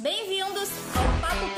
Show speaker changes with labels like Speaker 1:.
Speaker 1: Bem-vindos ao Papo